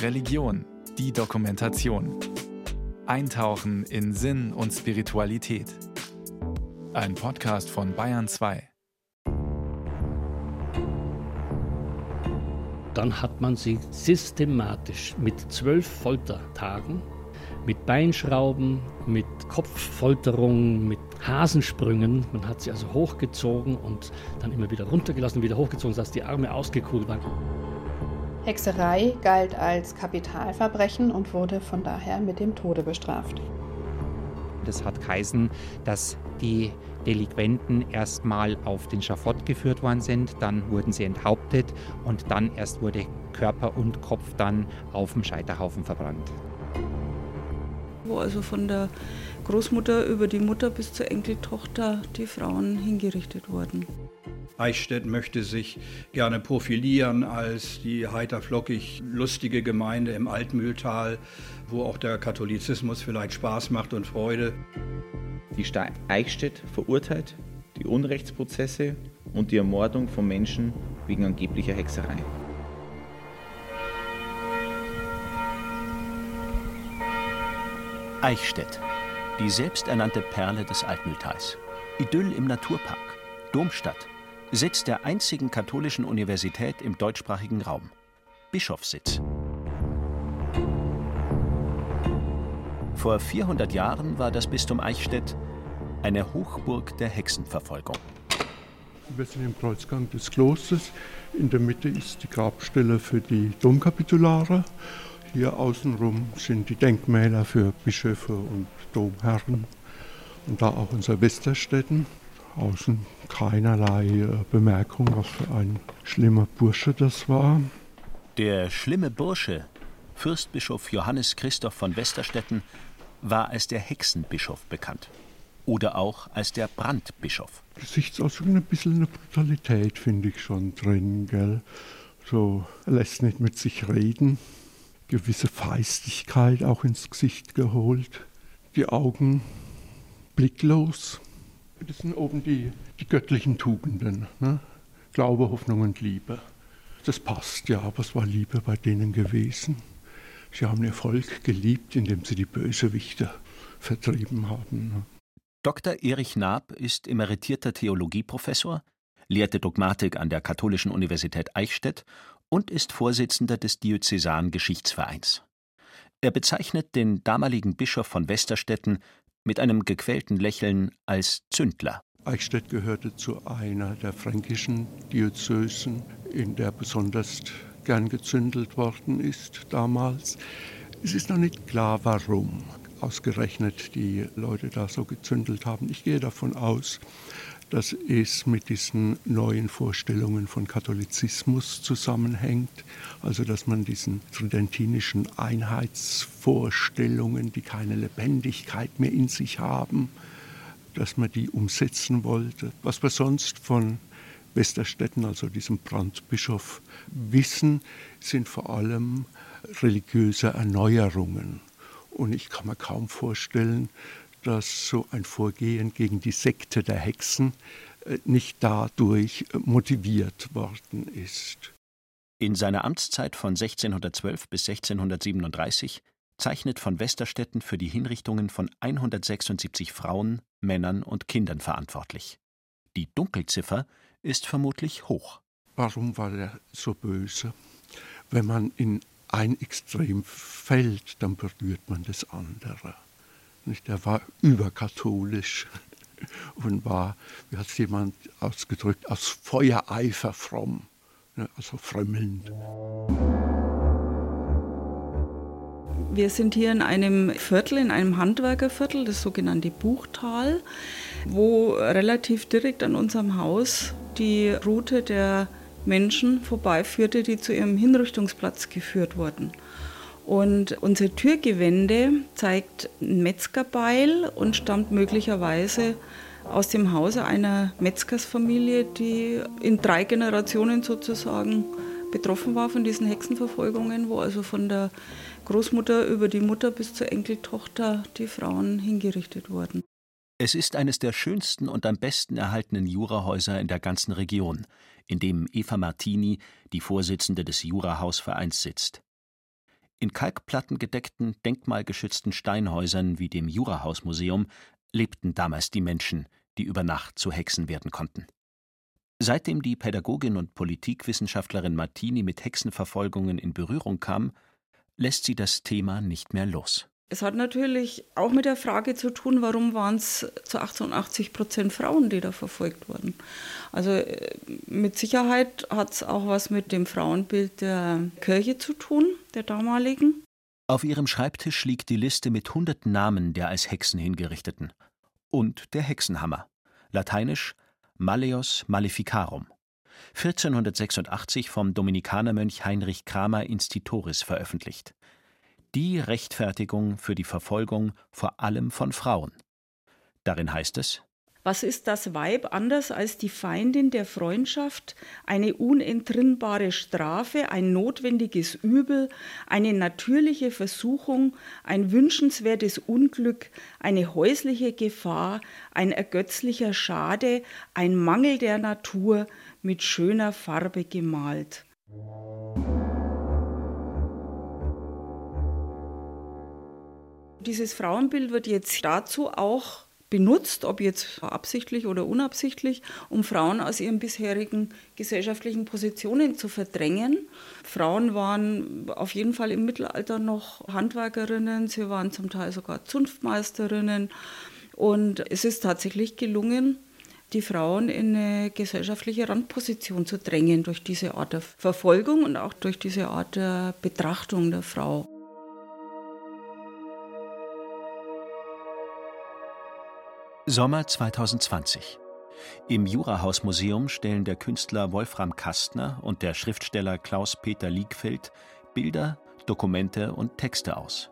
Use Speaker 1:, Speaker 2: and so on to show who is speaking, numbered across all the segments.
Speaker 1: Religion, die Dokumentation. Eintauchen in Sinn und Spiritualität. Ein Podcast von Bayern 2.
Speaker 2: Dann hat man sie systematisch mit zwölf Foltertagen, mit Beinschrauben, mit Kopffolterung, mit Hasensprüngen. Man hat sie also hochgezogen und dann immer wieder runtergelassen, wieder hochgezogen, sodass die Arme ausgekugelt waren.
Speaker 3: Hexerei galt als Kapitalverbrechen und wurde von daher mit dem Tode bestraft.
Speaker 4: Das hat geheißen, dass die Delinquenten erstmal auf den Schafott geführt worden sind, dann wurden sie enthauptet und dann erst wurde Körper und Kopf dann auf dem Scheiterhaufen verbrannt.
Speaker 5: Wo also von der Großmutter über die Mutter bis zur Enkeltochter die Frauen hingerichtet wurden.
Speaker 6: Eichstätt möchte sich gerne profilieren als die heiterflockig lustige Gemeinde im Altmühltal, wo auch der Katholizismus vielleicht Spaß macht und Freude.
Speaker 7: Die Stadt Eichstätt verurteilt die Unrechtsprozesse und die Ermordung von Menschen wegen angeblicher Hexerei.
Speaker 8: Eichstätt, die selbsternannte Perle des Altmühltals. Idyll im Naturpark, Domstadt, Sitz der einzigen katholischen Universität im deutschsprachigen Raum. Bischofssitz. Vor 400 Jahren war das Bistum Eichstätt eine Hochburg der Hexenverfolgung.
Speaker 9: Wir sind im Kreuzgang des Klosters. In der Mitte ist die Grabstelle für die Domkapitulare. Hier außenrum sind die Denkmäler für Bischöfe und Domherren. Und da auch unser Westerstetten außen keinerlei äh, Bemerkung, was für ein schlimmer Bursche das war.
Speaker 8: Der schlimme Bursche, Fürstbischof Johannes Christoph von Westerstetten, war als der Hexenbischof bekannt. Oder auch als der Brandbischof.
Speaker 9: Gesichtsausdruck ein bisschen eine Brutalität, finde ich schon drin, gell? So, er lässt nicht mit sich reden. Gewisse Feistigkeit auch ins Gesicht geholt. Die Augen blicklos. Das sind oben die, die göttlichen Tugenden. Ne? Glaube, Hoffnung und Liebe. Das passt ja, aber es war Liebe bei denen gewesen. Sie haben ihr Volk geliebt, indem sie die Bösewichte vertrieben haben. Ne?
Speaker 8: Dr. Erich Naab ist emeritierter Theologieprofessor, lehrte Dogmatik an der Katholischen Universität Eichstätt und ist Vorsitzender des Diözesan Geschichtsvereins. Er bezeichnet den damaligen Bischof von Westerstetten mit einem gequälten Lächeln als Zündler.
Speaker 9: Eichstätt gehörte zu einer der fränkischen Diözesen, in der besonders gern gezündelt worden ist damals. Es ist noch nicht klar, warum ausgerechnet die Leute da so gezündelt haben. Ich gehe davon aus, dass es mit diesen neuen Vorstellungen von Katholizismus zusammenhängt, also dass man diesen tridentinischen Einheitsvorstellungen, die keine Lebendigkeit mehr in sich haben, dass man die umsetzen wollte. Was wir sonst von Westerstetten, also diesem Brandbischof, wissen, sind vor allem religiöse Erneuerungen. Und ich kann mir kaum vorstellen, dass so ein Vorgehen gegen die Sekte der Hexen äh, nicht dadurch äh, motiviert worden ist.
Speaker 8: In seiner Amtszeit von 1612 bis 1637 zeichnet von Westerstetten für die Hinrichtungen von 176 Frauen, Männern und Kindern verantwortlich. Die Dunkelziffer ist vermutlich hoch.
Speaker 9: Warum war er so böse? Wenn man in ein Extrem fällt, dann berührt man das andere. Nicht? Er war überkatholisch und war, wie hat es jemand ausgedrückt, aus Feuereifer fromm, ne? also frömmelnd.
Speaker 5: Wir sind hier in einem Viertel, in einem Handwerkerviertel, das sogenannte Buchtal, wo relativ direkt an unserem Haus die Route der Menschen vorbeiführte, die zu ihrem Hinrichtungsplatz geführt wurden. Und unser Türgewände zeigt ein Metzgerbeil und stammt möglicherweise aus dem Hause einer Metzgersfamilie, die in drei Generationen sozusagen betroffen war von diesen Hexenverfolgungen, wo also von der Großmutter über die Mutter bis zur Enkeltochter die Frauen hingerichtet wurden.
Speaker 8: Es ist eines der schönsten und am besten erhaltenen Jurahäuser in der ganzen Region, in dem Eva Martini, die Vorsitzende des Jurahausvereins, sitzt. In kalkplattengedeckten, denkmalgeschützten Steinhäusern wie dem Jurahausmuseum lebten damals die Menschen, die über Nacht zu Hexen werden konnten. Seitdem die Pädagogin und Politikwissenschaftlerin Martini mit Hexenverfolgungen in Berührung kam, lässt sie das Thema nicht mehr los.
Speaker 5: Es hat natürlich auch mit der Frage zu tun, warum waren es zu 88 Prozent Frauen, die da verfolgt wurden. Also äh, mit Sicherheit hat es auch was mit dem Frauenbild der Kirche zu tun, der damaligen.
Speaker 8: Auf ihrem Schreibtisch liegt die Liste mit hunderten Namen der als Hexen hingerichteten. Und der Hexenhammer. Lateinisch Malleus Maleficarum. 1486 vom Dominikanermönch Heinrich Kramer Instituris veröffentlicht die Rechtfertigung für die Verfolgung vor allem von Frauen. Darin heißt es
Speaker 5: Was ist das Weib anders als die Feindin der Freundschaft, eine unentrinnbare Strafe, ein notwendiges Übel, eine natürliche Versuchung, ein wünschenswertes Unglück, eine häusliche Gefahr, ein ergötzlicher Schade, ein Mangel der Natur mit schöner Farbe gemalt. Dieses Frauenbild wird jetzt dazu auch benutzt, ob jetzt absichtlich oder unabsichtlich, um Frauen aus ihren bisherigen gesellschaftlichen Positionen zu verdrängen. Frauen waren auf jeden Fall im Mittelalter noch Handwerkerinnen, sie waren zum Teil sogar Zunftmeisterinnen. Und es ist tatsächlich gelungen, die Frauen in eine gesellschaftliche Randposition zu drängen durch diese Art der Verfolgung und auch durch diese Art der Betrachtung der Frau.
Speaker 8: Sommer 2020. Im Jurahausmuseum stellen der Künstler Wolfram Kastner und der Schriftsteller Klaus-Peter Liegfeld Bilder, Dokumente und Texte aus.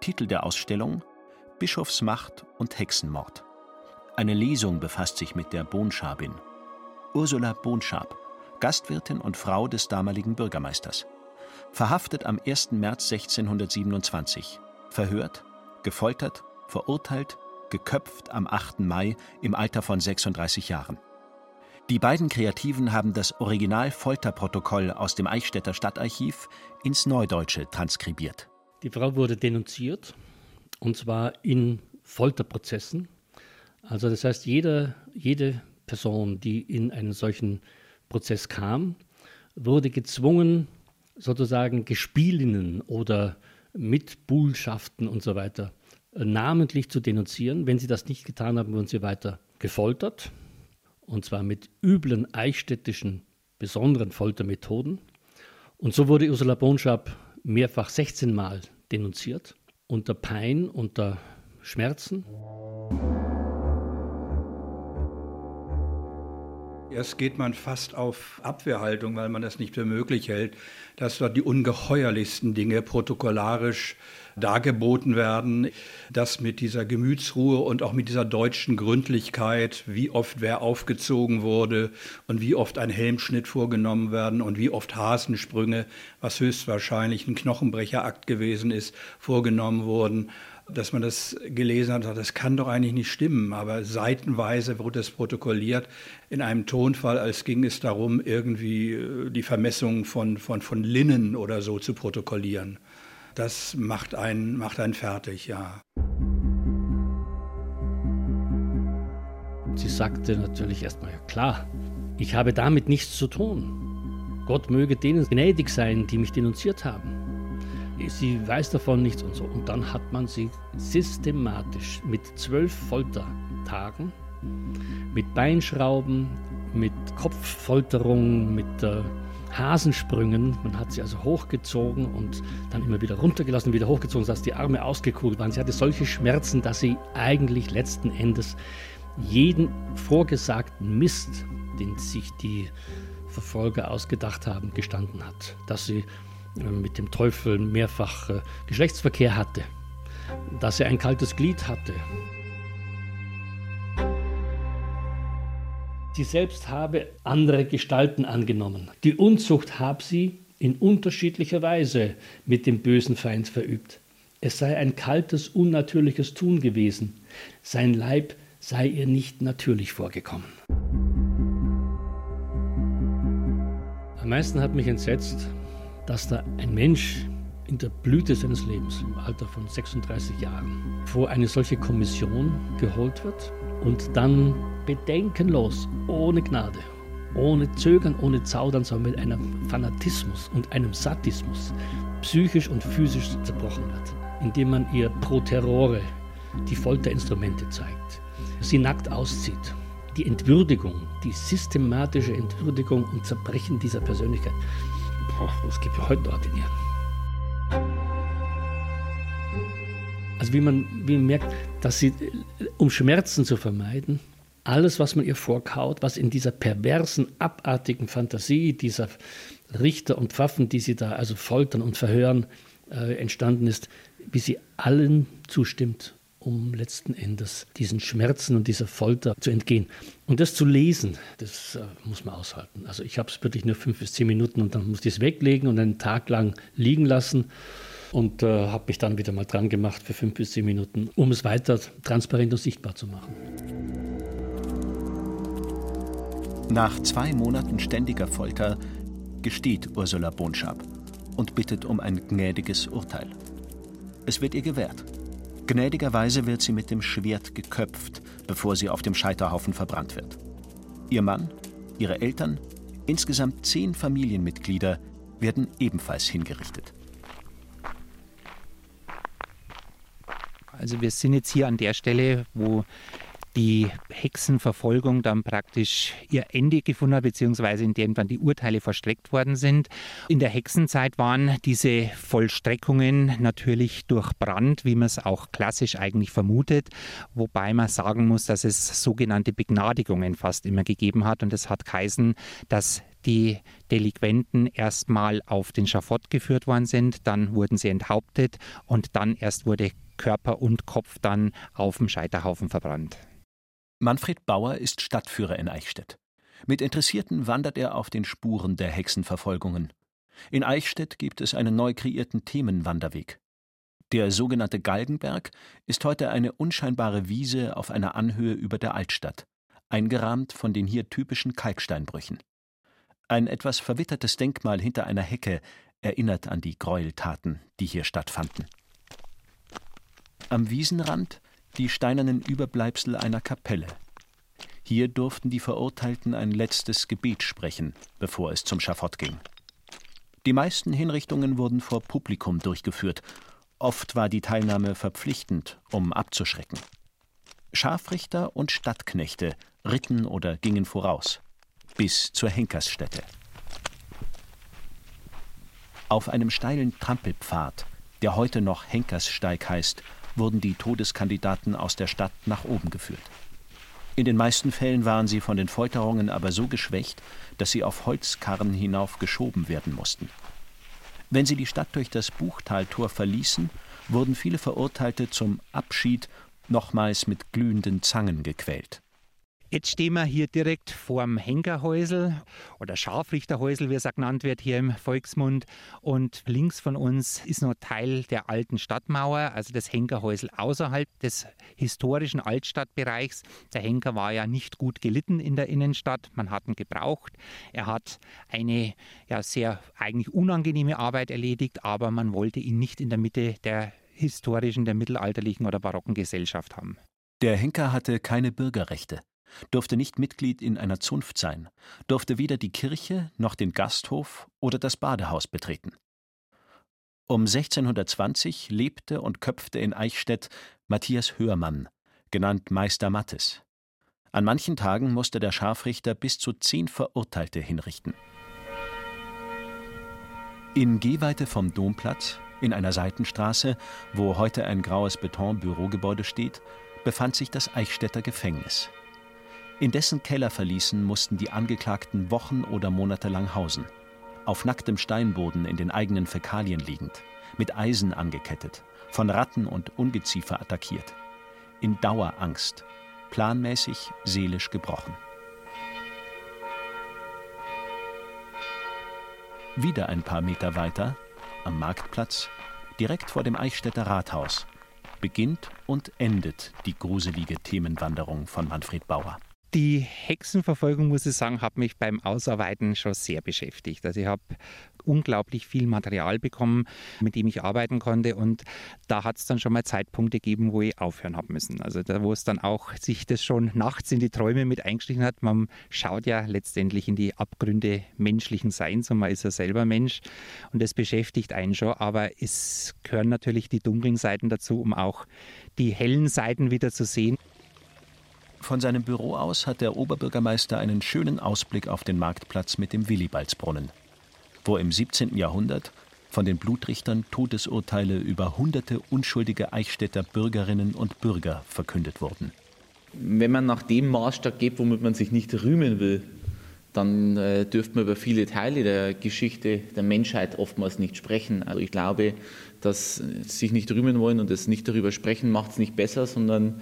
Speaker 8: Titel der Ausstellung Bischofsmacht und Hexenmord. Eine Lesung befasst sich mit der Bohnschabin. Ursula Bohnschab, Gastwirtin und Frau des damaligen Bürgermeisters. Verhaftet am 1. März 1627. Verhört, gefoltert, verurteilt, geköpft am 8. Mai im Alter von 36 Jahren. Die beiden Kreativen haben das Original-Folterprotokoll aus dem Eichstätter Stadtarchiv ins Neudeutsche transkribiert.
Speaker 2: Die Frau wurde denunziert, und zwar in Folterprozessen. Also das heißt, jede, jede Person, die in einen solchen Prozess kam, wurde gezwungen, sozusagen Gespielinnen oder Mitbuhlschaften und so weiter namentlich zu denunzieren. Wenn sie das nicht getan haben, wurden sie weiter gefoltert. Und zwar mit üblen eichstättischen besonderen Foltermethoden. Und so wurde Ursula Bonschab mehrfach 16 Mal denunziert, unter Pein, unter Schmerzen.
Speaker 6: Erst geht man fast auf Abwehrhaltung, weil man das nicht für möglich hält, dass dort die ungeheuerlichsten Dinge protokollarisch dargeboten werden, dass mit dieser Gemütsruhe und auch mit dieser deutschen Gründlichkeit, wie oft wer aufgezogen wurde und wie oft ein Helmschnitt vorgenommen werden und wie oft Hasensprünge, was höchstwahrscheinlich ein Knochenbrecherakt gewesen ist, vorgenommen wurden dass man das gelesen hat, das kann doch eigentlich nicht stimmen. Aber seitenweise wurde es protokolliert in einem Tonfall, als ging es darum, irgendwie äh, die Vermessung von, von, von Linnen oder so zu protokollieren das macht einen, macht einen fertig, ja.
Speaker 2: Sie sagte natürlich erstmal, ja klar, ich habe damit nichts zu tun. Gott möge denen gnädig sein, die mich denunziert haben. Sie weiß davon nichts und so. Und dann hat man sie systematisch mit zwölf Foltertagen, mit Beinschrauben, mit Kopffolterung, mit äh, Hasensprüngen. Man hat sie also hochgezogen und dann immer wieder runtergelassen, wieder hochgezogen, sodass die Arme ausgekugelt waren. Sie hatte solche Schmerzen, dass sie eigentlich letzten Endes jeden vorgesagten Mist, den sich die Verfolger ausgedacht haben, gestanden hat. Dass sie mit dem Teufel mehrfach äh, Geschlechtsverkehr hatte, dass er ein kaltes Glied hatte, Sie selbst habe andere Gestalten angenommen. Die Unzucht habe sie in unterschiedlicher Weise mit dem bösen Feind verübt. Es sei ein kaltes, unnatürliches Tun gewesen. Sein Leib sei ihr nicht natürlich vorgekommen. Am meisten hat mich entsetzt, dass da ein Mensch in der Blüte seines Lebens, im Alter von 36 Jahren, vor eine solche Kommission geholt wird und dann bedenkenlos, ohne Gnade, ohne Zögern, ohne Zaudern, sondern mit einem Fanatismus und einem Sadismus psychisch und physisch zerbrochen wird, indem man ihr pro Terrore die Folterinstrumente zeigt, sie nackt auszieht. Die Entwürdigung, die systematische Entwürdigung und Zerbrechen dieser Persönlichkeit, das gibt ja heute ordinieren. Also wie man, wie man merkt, dass sie, um Schmerzen zu vermeiden, alles, was man ihr vorkaut, was in dieser perversen, abartigen Fantasie dieser Richter und Pfaffen, die sie da also foltern und verhören, äh, entstanden ist, wie sie allen zustimmt, um letzten Endes diesen Schmerzen und dieser Folter zu entgehen. Und das zu lesen, das äh, muss man aushalten. Also ich habe es wirklich nur fünf bis zehn Minuten und dann musste ich es weglegen und einen Tag lang liegen lassen und äh, habe mich dann wieder mal dran gemacht für fünf bis zehn Minuten, um es weiter transparent und sichtbar zu machen.
Speaker 8: Nach zwei Monaten ständiger Folter gesteht Ursula Bonschab und bittet um ein gnädiges Urteil. Es wird ihr gewährt. Gnädigerweise wird sie mit dem Schwert geköpft, bevor sie auf dem Scheiterhaufen verbrannt wird. Ihr Mann, ihre Eltern, insgesamt zehn Familienmitglieder werden ebenfalls hingerichtet.
Speaker 4: Also wir sind jetzt hier an der Stelle, wo die Hexenverfolgung dann praktisch ihr Ende gefunden hat, beziehungsweise in dem dann die Urteile verstreckt worden sind. In der Hexenzeit waren diese Vollstreckungen natürlich durch Brand, wie man es auch klassisch eigentlich vermutet, wobei man sagen muss, dass es sogenannte Begnadigungen fast immer gegeben hat und es hat geheißen, dass die Delinquenten erstmal auf den Schafott geführt worden sind, dann wurden sie enthauptet und dann erst wurde Körper und Kopf dann auf dem Scheiterhaufen verbrannt.
Speaker 8: Manfred Bauer ist Stadtführer in Eichstätt. Mit Interessierten wandert er auf den Spuren der Hexenverfolgungen. In Eichstätt gibt es einen neu kreierten Themenwanderweg. Der sogenannte Galgenberg ist heute eine unscheinbare Wiese auf einer Anhöhe über der Altstadt, eingerahmt von den hier typischen Kalksteinbrüchen. Ein etwas verwittertes Denkmal hinter einer Hecke erinnert an die Gräueltaten, die hier stattfanden. Am Wiesenrand die steinernen Überbleibsel einer Kapelle. Hier durften die Verurteilten ein letztes Gebet sprechen, bevor es zum Schafott ging. Die meisten Hinrichtungen wurden vor Publikum durchgeführt. Oft war die Teilnahme verpflichtend, um abzuschrecken. Scharfrichter und Stadtknechte ritten oder gingen voraus, bis zur Henkersstätte. Auf einem steilen Trampelpfad, der heute noch Henkerssteig heißt, wurden die Todeskandidaten aus der Stadt nach oben geführt. In den meisten Fällen waren sie von den Folterungen aber so geschwächt, dass sie auf Holzkarren hinauf geschoben werden mussten. Wenn sie die Stadt durch das Buchtaltor verließen, wurden viele Verurteilte zum Abschied nochmals mit glühenden Zangen gequält.
Speaker 4: Jetzt stehen wir hier direkt vorm Henkerhäusel oder Scharfrichterhäusel, wie es auch genannt wird hier im Volksmund. Und links von uns ist noch Teil der alten Stadtmauer, also das Henkerhäusel außerhalb des historischen Altstadtbereichs. Der Henker war ja nicht gut gelitten in der Innenstadt. Man hat ihn gebraucht. Er hat eine ja, sehr eigentlich unangenehme Arbeit erledigt, aber man wollte ihn nicht in der Mitte der historischen, der mittelalterlichen oder barocken Gesellschaft haben.
Speaker 8: Der Henker hatte keine Bürgerrechte durfte nicht Mitglied in einer Zunft sein, durfte weder die Kirche noch den Gasthof oder das Badehaus betreten. Um 1620 lebte und köpfte in Eichstätt Matthias Hörmann, genannt Meister Mattes. An manchen Tagen musste der Scharfrichter bis zu zehn Verurteilte hinrichten. In Gehweite vom Domplatz, in einer Seitenstraße, wo heute ein graues Betonbürogebäude steht, befand sich das Eichstätter Gefängnis. In dessen Kellerverließen mussten die Angeklagten Wochen oder Monate lang hausen. Auf nacktem Steinboden in den eigenen Fäkalien liegend, mit Eisen angekettet, von Ratten und Ungeziefer attackiert. In Dauerangst, planmäßig seelisch gebrochen. Wieder ein paar Meter weiter, am Marktplatz, direkt vor dem Eichstätter Rathaus, beginnt und endet die gruselige Themenwanderung von Manfred Bauer.
Speaker 4: Die Hexenverfolgung, muss ich sagen, hat mich beim Ausarbeiten schon sehr beschäftigt. Also ich habe unglaublich viel Material bekommen, mit dem ich arbeiten konnte. Und da hat es dann schon mal Zeitpunkte gegeben, wo ich aufhören habe müssen. Also da, wo es dann auch sich das schon nachts in die Träume mit eingeschlichen hat. Man schaut ja letztendlich in die Abgründe menschlichen Seins und man ist ja selber Mensch. Und das beschäftigt einen schon. Aber es gehören natürlich die dunklen Seiten dazu, um auch die hellen Seiten wieder zu sehen.
Speaker 8: Von seinem Büro aus hat der Oberbürgermeister einen schönen Ausblick auf den Marktplatz mit dem Willibaldsbrunnen, wo im 17. Jahrhundert von den Blutrichtern Todesurteile über hunderte unschuldige Eichstätter Bürgerinnen und Bürger verkündet wurden.
Speaker 7: Wenn man nach dem Maßstab geht, womit man sich nicht rühmen will, dann äh, dürfte man über viele Teile der Geschichte der Menschheit oftmals nicht sprechen. Also ich glaube, dass äh, sich nicht rühmen wollen und es nicht darüber sprechen, macht es nicht besser, sondern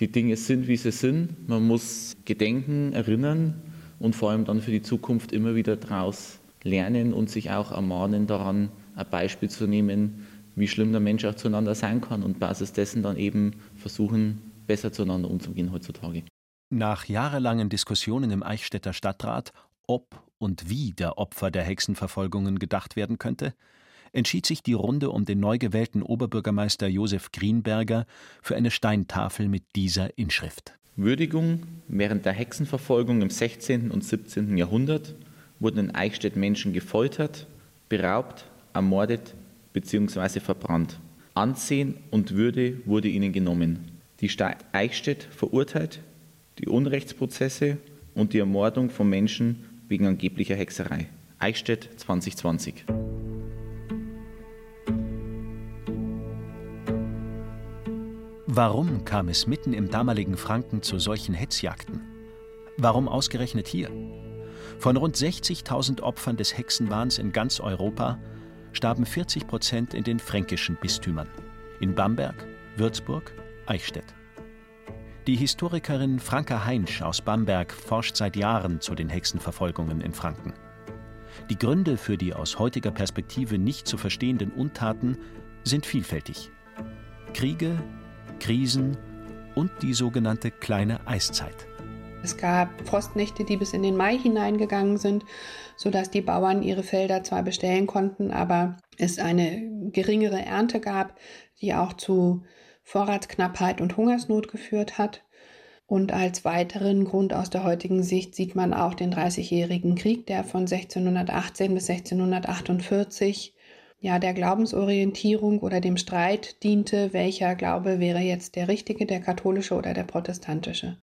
Speaker 7: die Dinge sind, wie sie sind. Man muss gedenken, erinnern und vor allem dann für die Zukunft immer wieder daraus lernen und sich auch ermahnen daran, ein Beispiel zu nehmen, wie schlimm der Mensch auch zueinander sein kann und basis dessen dann eben versuchen, besser zueinander umzugehen heutzutage.
Speaker 8: Nach jahrelangen Diskussionen im Eichstätter Stadtrat, ob und wie der Opfer der Hexenverfolgungen gedacht werden könnte, entschied sich die Runde um den neu gewählten Oberbürgermeister Josef Greenberger für eine Steintafel mit dieser Inschrift.
Speaker 7: Würdigung während der Hexenverfolgung im 16. und 17. Jahrhundert wurden in Eichstätt Menschen gefoltert, beraubt, ermordet bzw. verbrannt. Ansehen und Würde wurde ihnen genommen. Die Stadt Eichstätt verurteilt die Unrechtsprozesse und die Ermordung von Menschen wegen angeblicher Hexerei. Eichstätt 2020.
Speaker 8: Warum kam es mitten im damaligen Franken zu solchen Hetzjagden? Warum ausgerechnet hier? Von rund 60.000 Opfern des Hexenwahns in ganz Europa starben 40 Prozent in den fränkischen Bistümern. In Bamberg, Würzburg, Eichstätt. Die Historikerin Franka Heinsch aus Bamberg forscht seit Jahren zu den Hexenverfolgungen in Franken. Die Gründe für die aus heutiger Perspektive nicht zu verstehenden Untaten sind vielfältig. Kriege, Krisen und die sogenannte kleine Eiszeit.
Speaker 3: Es gab Frostnächte, die bis in den Mai hineingegangen sind, sodass die Bauern ihre Felder zwar bestellen konnten, aber es eine geringere Ernte gab, die auch zu Vorratsknappheit und Hungersnot geführt hat. Und als weiteren Grund aus der heutigen Sicht sieht man auch den Dreißigjährigen Krieg, der von 1618 bis 1648 ja der Glaubensorientierung oder dem Streit diente, welcher Glaube wäre jetzt der richtige, der katholische oder der protestantische.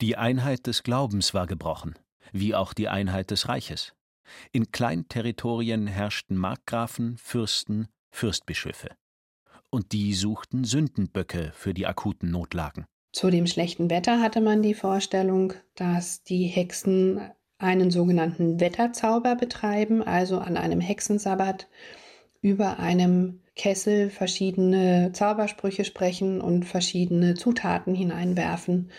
Speaker 8: Die Einheit des Glaubens war gebrochen, wie auch die Einheit des Reiches. In Kleinterritorien herrschten Markgrafen, Fürsten, Fürstbischöfe. Und die suchten Sündenböcke für die akuten Notlagen.
Speaker 3: Zu dem schlechten Wetter hatte man die Vorstellung, dass die Hexen einen sogenannten Wetterzauber betreiben, also an einem Hexensabbat über einem Kessel verschiedene Zaubersprüche sprechen und verschiedene Zutaten hineinwerfen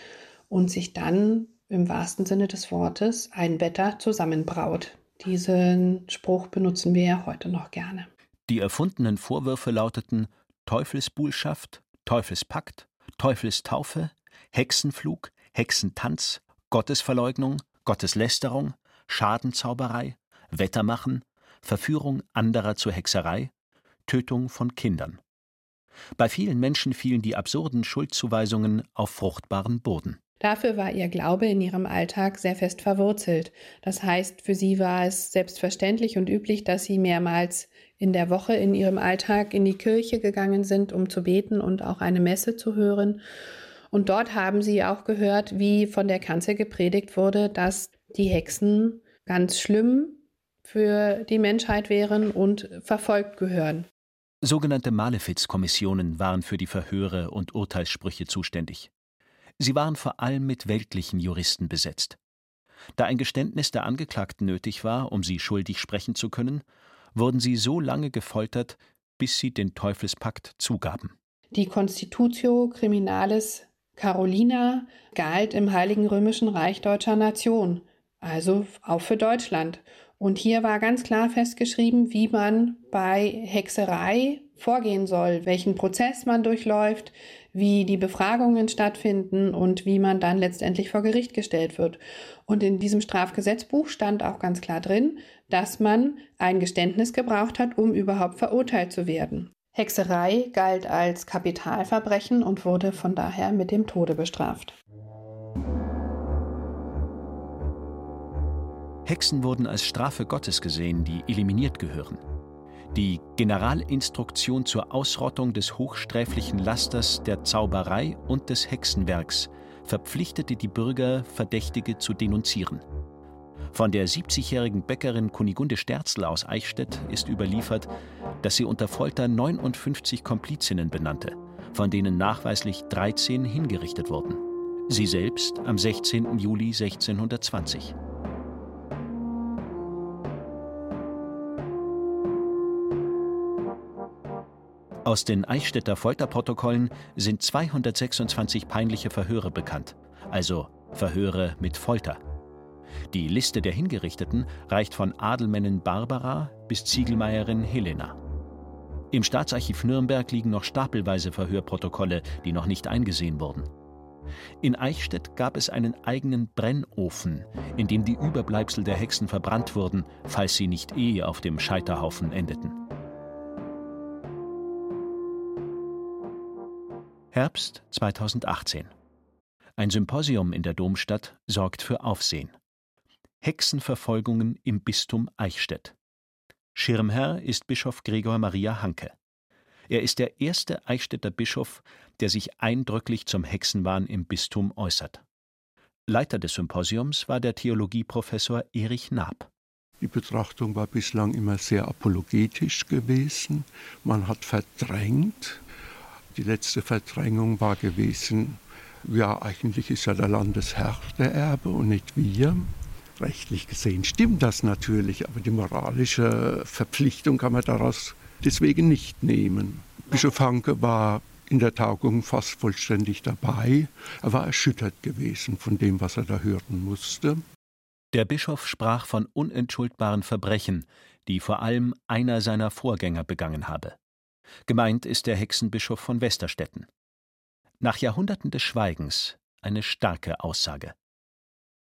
Speaker 3: und sich dann im wahrsten Sinne des Wortes ein Wetter zusammenbraut. Diesen Spruch benutzen wir ja heute noch gerne.
Speaker 8: Die erfundenen Vorwürfe lauteten Teufelsbuhlschaft, Teufelspakt, Teufelstaufe, Hexenflug, Hexentanz, Gottesverleugnung, Gotteslästerung, Schadenzauberei, Wettermachen, Verführung anderer zur Hexerei, Tötung von Kindern. Bei vielen Menschen fielen die absurden Schuldzuweisungen auf fruchtbaren Boden.
Speaker 3: Dafür war ihr Glaube in ihrem Alltag sehr fest verwurzelt. Das heißt, für sie war es selbstverständlich und üblich, dass sie mehrmals in der Woche in ihrem Alltag in die Kirche gegangen sind, um zu beten und auch eine Messe zu hören. Und dort haben sie auch gehört, wie von der Kanzel gepredigt wurde, dass die Hexen ganz schlimm für die Menschheit wären und verfolgt gehören.
Speaker 8: Sogenannte Malefizkommissionen waren für die Verhöre und Urteilssprüche zuständig. Sie waren vor allem mit weltlichen Juristen besetzt. Da ein Geständnis der Angeklagten nötig war, um sie schuldig sprechen zu können, wurden sie so lange gefoltert, bis sie den Teufelspakt zugaben.
Speaker 3: Die Constitutio Criminalis Carolina galt im Heiligen Römischen Reich deutscher Nation, also auch für Deutschland Und hier war ganz klar festgeschrieben, wie man bei Hexerei vorgehen soll, welchen Prozess man durchläuft, wie die Befragungen stattfinden und wie man dann letztendlich vor Gericht gestellt wird. Und in diesem Strafgesetzbuch stand auch ganz klar drin, dass man ein Geständnis gebraucht hat, um überhaupt verurteilt zu werden. Hexerei galt als Kapitalverbrechen und wurde von daher mit dem Tode bestraft.
Speaker 8: Hexen wurden als Strafe Gottes gesehen, die eliminiert gehören. Die Generalinstruktion zur Ausrottung des hochsträflichen Lasters der Zauberei und des Hexenwerks verpflichtete die Bürger, Verdächtige zu denunzieren. Von der 70-jährigen Bäckerin Kunigunde Sterzel aus Eichstätt ist überliefert, dass sie unter Folter 59 Komplizinnen benannte, von denen nachweislich 13 hingerichtet wurden. Sie selbst am 16. Juli 1620. Aus den Eichstätter Folterprotokollen sind 226 peinliche Verhöre bekannt, also Verhöre mit Folter. Die Liste der Hingerichteten reicht von Adelmännin Barbara bis Ziegelmeierin Helena. Im Staatsarchiv Nürnberg liegen noch stapelweise Verhörprotokolle, die noch nicht eingesehen wurden. In Eichstätt gab es einen eigenen Brennofen, in dem die Überbleibsel der Hexen verbrannt wurden, falls sie nicht eh auf dem Scheiterhaufen endeten. Herbst 2018. Ein Symposium in der Domstadt sorgt für Aufsehen. Hexenverfolgungen im Bistum Eichstätt. Schirmherr ist Bischof Gregor Maria Hanke. Er ist der erste Eichstätter Bischof, der sich eindrücklich zum Hexenwahn im Bistum äußert. Leiter des Symposiums war der Theologieprofessor Erich Naab.
Speaker 9: Die Betrachtung war bislang immer sehr apologetisch gewesen. Man hat verdrängt, die letzte Verdrängung war gewesen, ja, eigentlich ist ja der Landesherr der Erbe und nicht wir. Rechtlich gesehen stimmt das natürlich, aber die moralische Verpflichtung kann man daraus deswegen nicht nehmen. Bischof Hanke war in der Tagung fast vollständig dabei. Er war erschüttert gewesen von dem, was er da hören musste.
Speaker 8: Der Bischof sprach von unentschuldbaren Verbrechen, die vor allem einer seiner Vorgänger begangen habe. Gemeint ist der Hexenbischof von Westerstetten. Nach Jahrhunderten des Schweigens eine starke Aussage.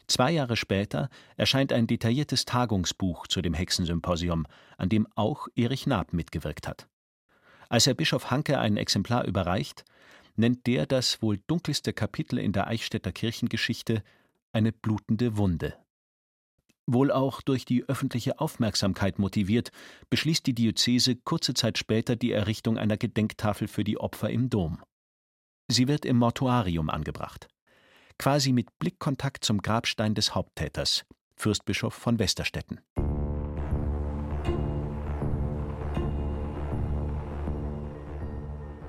Speaker 8: Zwei Jahre später erscheint ein detailliertes Tagungsbuch zu dem Hexensymposium, an dem auch Erich Naab mitgewirkt hat. Als er Bischof Hanke ein Exemplar überreicht, nennt der das wohl dunkelste Kapitel in der Eichstätter Kirchengeschichte eine blutende Wunde. Wohl auch durch die öffentliche Aufmerksamkeit motiviert, beschließt die Diözese kurze Zeit später die Errichtung einer Gedenktafel für die Opfer im Dom. Sie wird im Mortuarium angebracht. Quasi mit Blickkontakt zum Grabstein des Haupttäters, Fürstbischof von Westerstetten.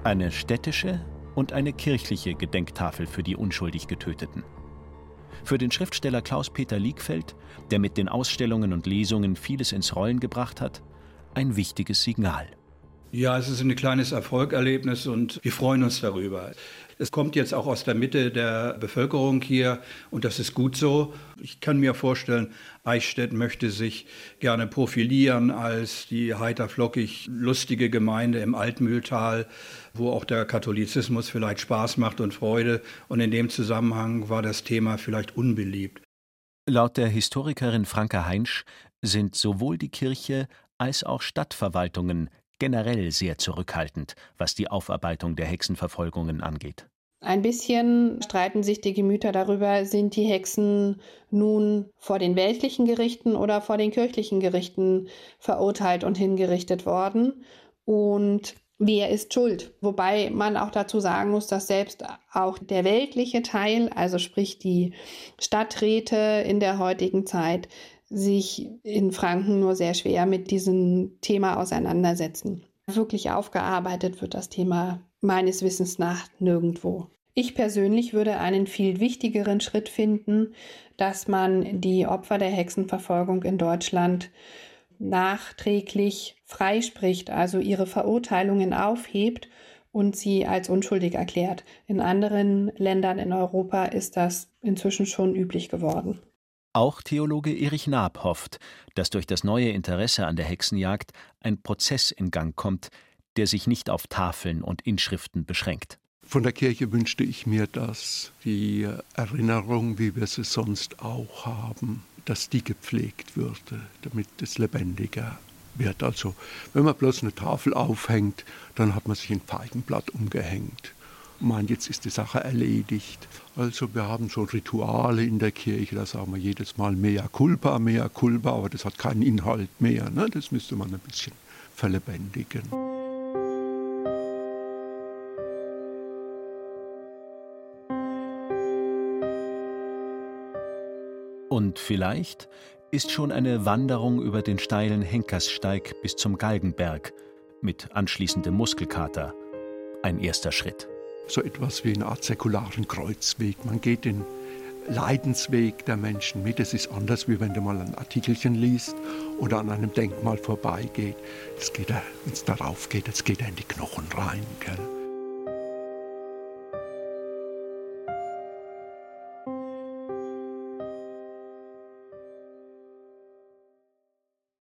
Speaker 8: Eine städtische und eine kirchliche Gedenktafel für die unschuldig Getöteten. Für den Schriftsteller Klaus-Peter Liegfeld, der mit den Ausstellungen und Lesungen vieles ins Rollen gebracht hat, ein wichtiges Signal.
Speaker 6: Ja, es ist ein kleines Erfolgerlebnis und wir freuen uns darüber. Es kommt jetzt auch aus der Mitte der Bevölkerung hier und das ist gut so. Ich kann mir vorstellen, Eichstätt möchte sich gerne profilieren als die heiterflockig lustige Gemeinde im Altmühltal, wo auch der Katholizismus vielleicht Spaß macht und Freude. Und in dem Zusammenhang war das Thema vielleicht unbeliebt.
Speaker 8: Laut der Historikerin Franke Heinsch sind sowohl die Kirche als auch Stadtverwaltungen generell sehr zurückhaltend, was die Aufarbeitung der Hexenverfolgungen angeht.
Speaker 3: Ein bisschen streiten sich die Gemüter darüber, sind die Hexen nun vor den weltlichen Gerichten oder vor den kirchlichen Gerichten verurteilt und hingerichtet worden. Und wer ist schuld? Wobei man auch dazu sagen muss, dass selbst auch der weltliche Teil, also sprich die Stadträte in der heutigen Zeit, sich in Franken nur sehr schwer mit diesem Thema auseinandersetzen. Wirklich aufgearbeitet wird das Thema meines Wissens nach nirgendwo. Ich persönlich würde einen viel wichtigeren Schritt finden, dass man die Opfer der Hexenverfolgung in Deutschland nachträglich freispricht, also ihre Verurteilungen aufhebt und sie als unschuldig erklärt. In anderen Ländern in Europa ist das inzwischen schon üblich geworden.
Speaker 8: Auch Theologe Erich Naab hofft, dass durch das neue Interesse an der Hexenjagd ein Prozess in Gang kommt, der sich nicht auf Tafeln und Inschriften beschränkt.
Speaker 9: Von der Kirche wünschte ich mir, dass die Erinnerung, wie wir sie sonst auch haben, dass die gepflegt würde, damit es lebendiger wird. Also wenn man bloß eine Tafel aufhängt, dann hat man sich ein Feigenblatt umgehängt meint, jetzt ist die Sache erledigt. Also wir haben schon Rituale in der Kirche, da sagen wir jedes Mal mehr culpa, mehr culpa, aber das hat keinen Inhalt mehr. Ne? Das müsste man ein bisschen verlebendigen.
Speaker 8: Und vielleicht ist schon eine Wanderung über den steilen Henkerssteig bis zum Galgenberg mit anschließendem Muskelkater ein erster Schritt
Speaker 9: so etwas wie eine Art säkularen Kreuzweg. Man geht den Leidensweg der Menschen mit. Es ist anders, wie wenn du mal ein Artikelchen liest oder an einem Denkmal vorbeigeht. Es geht, wenn es darauf geht, jetzt geht er in die Knochen rein. Gell?